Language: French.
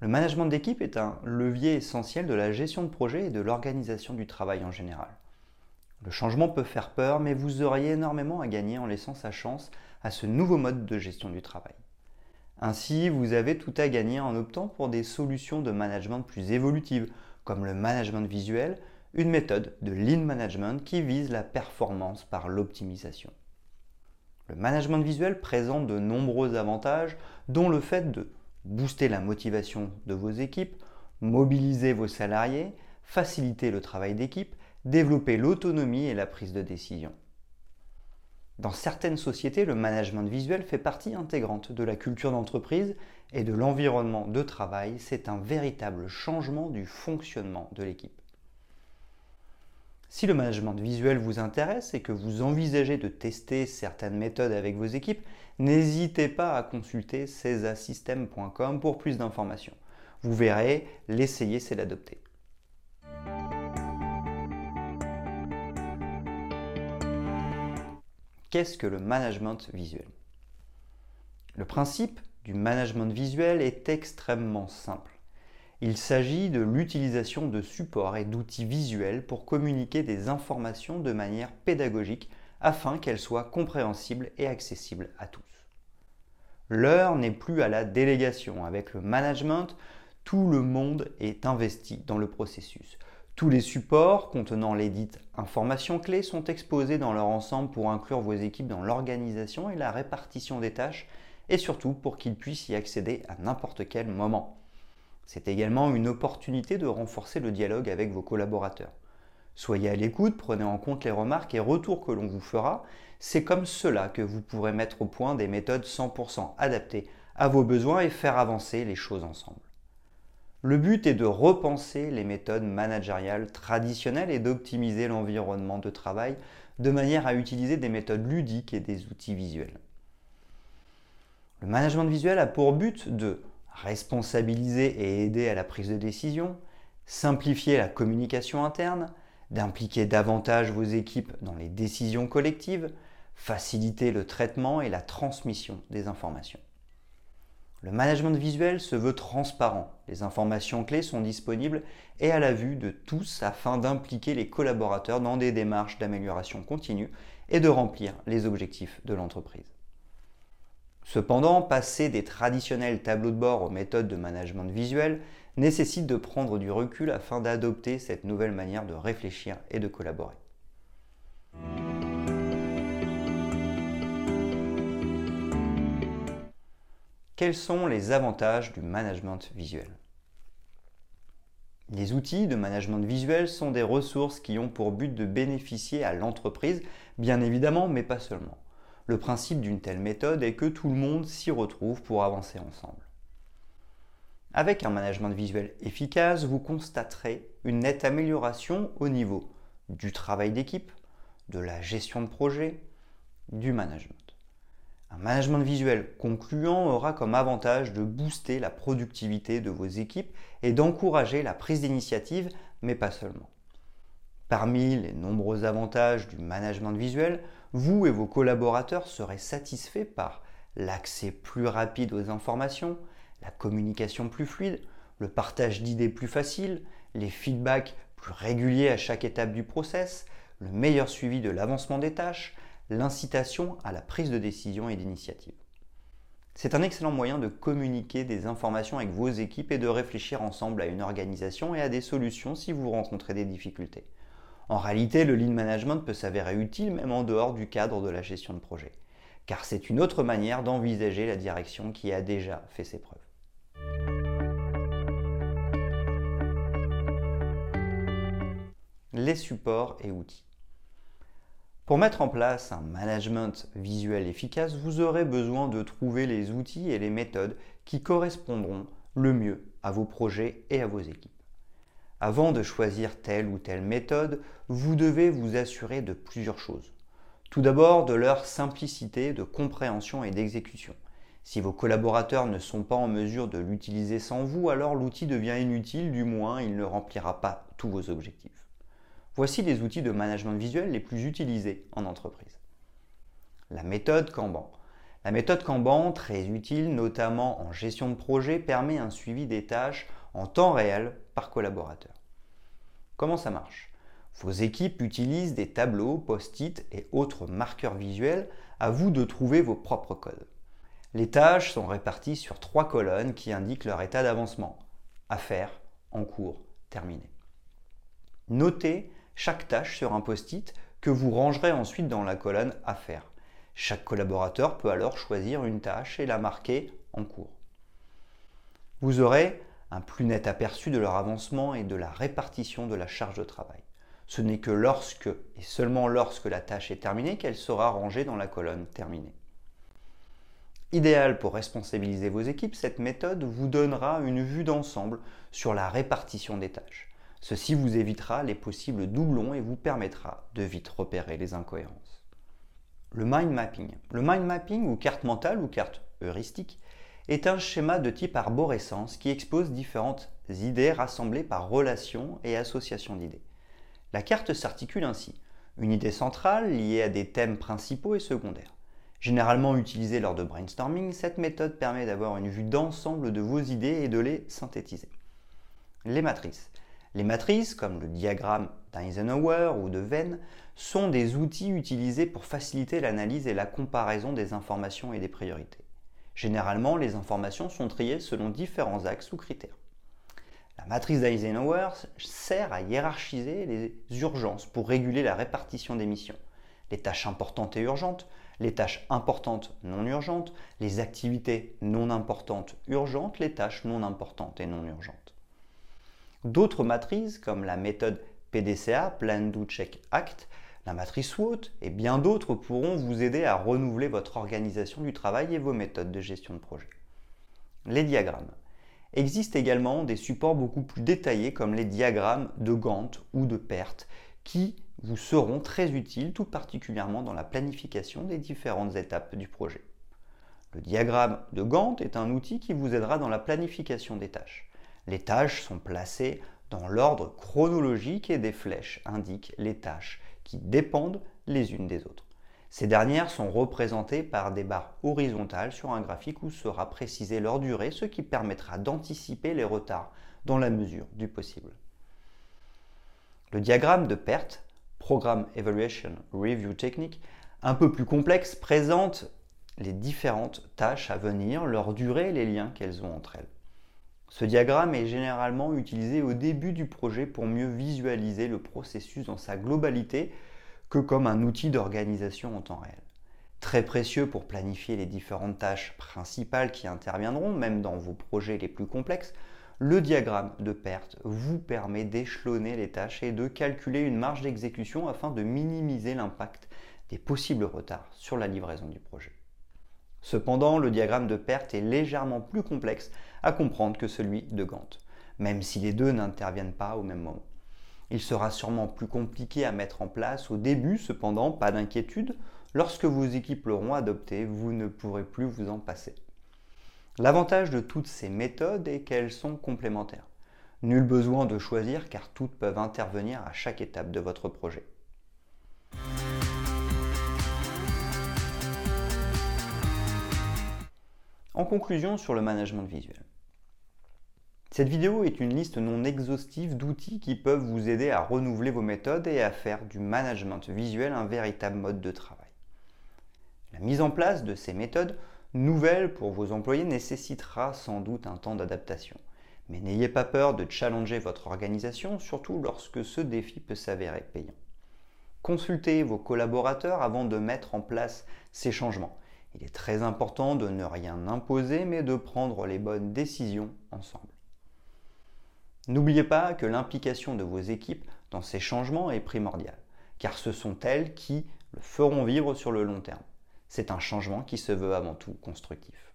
Le management d'équipe est un levier essentiel de la gestion de projet et de l'organisation du travail en général. Le changement peut faire peur, mais vous auriez énormément à gagner en laissant sa chance à ce nouveau mode de gestion du travail. Ainsi, vous avez tout à gagner en optant pour des solutions de management plus évolutives, comme le management visuel, une méthode de lean management qui vise la performance par l'optimisation. Le management visuel présente de nombreux avantages, dont le fait de booster la motivation de vos équipes, mobiliser vos salariés, faciliter le travail d'équipe, développer l'autonomie et la prise de décision. Dans certaines sociétés, le management visuel fait partie intégrante de la culture d'entreprise et de l'environnement de travail. C'est un véritable changement du fonctionnement de l'équipe. Si le management visuel vous intéresse et que vous envisagez de tester certaines méthodes avec vos équipes, n'hésitez pas à consulter cesasystem.com pour plus d'informations. Vous verrez, l'essayer, c'est l'adopter. Qu'est-ce que le management visuel? Le principe du management visuel est extrêmement simple. Il s'agit de l'utilisation de supports et d'outils visuels pour communiquer des informations de manière pédagogique afin qu'elles soient compréhensibles et accessibles à tous. L'heure n'est plus à la délégation. Avec le management, tout le monde est investi dans le processus. Tous les supports contenant les dites informations clés sont exposés dans leur ensemble pour inclure vos équipes dans l'organisation et la répartition des tâches et surtout pour qu'ils puissent y accéder à n'importe quel moment. C'est également une opportunité de renforcer le dialogue avec vos collaborateurs. Soyez à l'écoute, prenez en compte les remarques et retours que l'on vous fera. C'est comme cela que vous pourrez mettre au point des méthodes 100% adaptées à vos besoins et faire avancer les choses ensemble. Le but est de repenser les méthodes managériales traditionnelles et d'optimiser l'environnement de travail de manière à utiliser des méthodes ludiques et des outils visuels. Le management visuel a pour but de responsabiliser et aider à la prise de décision, simplifier la communication interne, d'impliquer davantage vos équipes dans les décisions collectives, faciliter le traitement et la transmission des informations. Le management visuel se veut transparent. Les informations clés sont disponibles et à la vue de tous afin d'impliquer les collaborateurs dans des démarches d'amélioration continue et de remplir les objectifs de l'entreprise. Cependant, passer des traditionnels tableaux de bord aux méthodes de management visuel nécessite de prendre du recul afin d'adopter cette nouvelle manière de réfléchir et de collaborer. Quels sont les avantages du management visuel? Les outils de management visuel sont des ressources qui ont pour but de bénéficier à l'entreprise, bien évidemment, mais pas seulement. Le principe d'une telle méthode est que tout le monde s'y retrouve pour avancer ensemble. Avec un management visuel efficace, vous constaterez une nette amélioration au niveau du travail d'équipe, de la gestion de projet, du management. Un management visuel concluant aura comme avantage de booster la productivité de vos équipes et d'encourager la prise d'initiative, mais pas seulement. Parmi les nombreux avantages du management visuel, vous et vos collaborateurs serez satisfaits par l'accès plus rapide aux informations, la communication plus fluide, le partage d'idées plus facile, les feedbacks plus réguliers à chaque étape du process, le meilleur suivi de l'avancement des tâches, l'incitation à la prise de décision et d'initiative. C'est un excellent moyen de communiquer des informations avec vos équipes et de réfléchir ensemble à une organisation et à des solutions si vous rencontrez des difficultés. En réalité, le lean management peut s'avérer utile même en dehors du cadre de la gestion de projet, car c'est une autre manière d'envisager la direction qui a déjà fait ses preuves. Les supports et outils. Pour mettre en place un management visuel efficace, vous aurez besoin de trouver les outils et les méthodes qui correspondront le mieux à vos projets et à vos équipes. Avant de choisir telle ou telle méthode, vous devez vous assurer de plusieurs choses. Tout d'abord de leur simplicité de compréhension et d'exécution. Si vos collaborateurs ne sont pas en mesure de l'utiliser sans vous, alors l'outil devient inutile, du moins il ne remplira pas tous vos objectifs. Voici les outils de management visuel les plus utilisés en entreprise. La méthode Kanban. La méthode Kanban, très utile notamment en gestion de projet, permet un suivi des tâches en temps réel par collaborateur. Comment ça marche? Vos équipes utilisent des tableaux, post-it et autres marqueurs visuels. À vous de trouver vos propres codes. Les tâches sont réparties sur trois colonnes qui indiquent leur état d'avancement. À faire, en cours, terminé. Notez chaque tâche sur un post-it que vous rangerez ensuite dans la colonne à faire. Chaque collaborateur peut alors choisir une tâche et la marquer en cours. Vous aurez un plus net aperçu de leur avancement et de la répartition de la charge de travail. Ce n'est que lorsque, et seulement lorsque la tâche est terminée, qu'elle sera rangée dans la colonne terminée. Idéal pour responsabiliser vos équipes, cette méthode vous donnera une vue d'ensemble sur la répartition des tâches. Ceci vous évitera les possibles doublons et vous permettra de vite repérer les incohérences. Le mind mapping. Le mind mapping ou carte mentale ou carte heuristique est un schéma de type arborescence qui expose différentes idées rassemblées par relation et association d'idées. La carte s'articule ainsi. Une idée centrale liée à des thèmes principaux et secondaires. Généralement utilisée lors de brainstorming, cette méthode permet d'avoir une vue d'ensemble de vos idées et de les synthétiser. Les matrices. Les matrices, comme le diagramme d'Eisenhower ou de Venn, sont des outils utilisés pour faciliter l'analyse et la comparaison des informations et des priorités. Généralement, les informations sont triées selon différents axes ou critères. La matrice d'Eisenhower sert à hiérarchiser les urgences pour réguler la répartition des missions. Les tâches importantes et urgentes, les tâches importantes non urgentes, les activités non importantes urgentes, les tâches non importantes et non urgentes. D'autres matrices, comme la méthode PDCA, Plan, Do, Check, Act, la matrice SWOT et bien d'autres pourront vous aider à renouveler votre organisation du travail et vos méthodes de gestion de projet. Les diagrammes. Existent également des supports beaucoup plus détaillés comme les diagrammes de Gantt ou de PERT qui vous seront très utiles tout particulièrement dans la planification des différentes étapes du projet. Le diagramme de Gantt est un outil qui vous aidera dans la planification des tâches. Les tâches sont placées dans l'ordre chronologique et des flèches indiquent les tâches qui dépendent les unes des autres. Ces dernières sont représentées par des barres horizontales sur un graphique où sera précisée leur durée, ce qui permettra d'anticiper les retards dans la mesure du possible. Le diagramme de perte, Program Evaluation Review Technique, un peu plus complexe, présente les différentes tâches à venir, leur durée et les liens qu'elles ont entre elles. Ce diagramme est généralement utilisé au début du projet pour mieux visualiser le processus dans sa globalité que comme un outil d'organisation en temps réel. Très précieux pour planifier les différentes tâches principales qui interviendront, même dans vos projets les plus complexes, le diagramme de perte vous permet d'échelonner les tâches et de calculer une marge d'exécution afin de minimiser l'impact des possibles retards sur la livraison du projet. Cependant, le diagramme de perte est légèrement plus complexe à comprendre que celui de Gantt, même si les deux n'interviennent pas au même moment. Il sera sûrement plus compliqué à mettre en place au début, cependant, pas d'inquiétude, lorsque vos équipes l'auront adopté, vous ne pourrez plus vous en passer. L'avantage de toutes ces méthodes est qu'elles sont complémentaires. Nul besoin de choisir car toutes peuvent intervenir à chaque étape de votre projet. En conclusion sur le management visuel. Cette vidéo est une liste non exhaustive d'outils qui peuvent vous aider à renouveler vos méthodes et à faire du management visuel un véritable mode de travail. La mise en place de ces méthodes nouvelles pour vos employés nécessitera sans doute un temps d'adaptation. Mais n'ayez pas peur de challenger votre organisation, surtout lorsque ce défi peut s'avérer payant. Consultez vos collaborateurs avant de mettre en place ces changements il est très important de ne rien imposer, mais de prendre les bonnes décisions ensemble. N'oubliez pas que l'implication de vos équipes dans ces changements est primordiale, car ce sont elles qui le feront vivre sur le long terme. C'est un changement qui se veut avant tout constructif.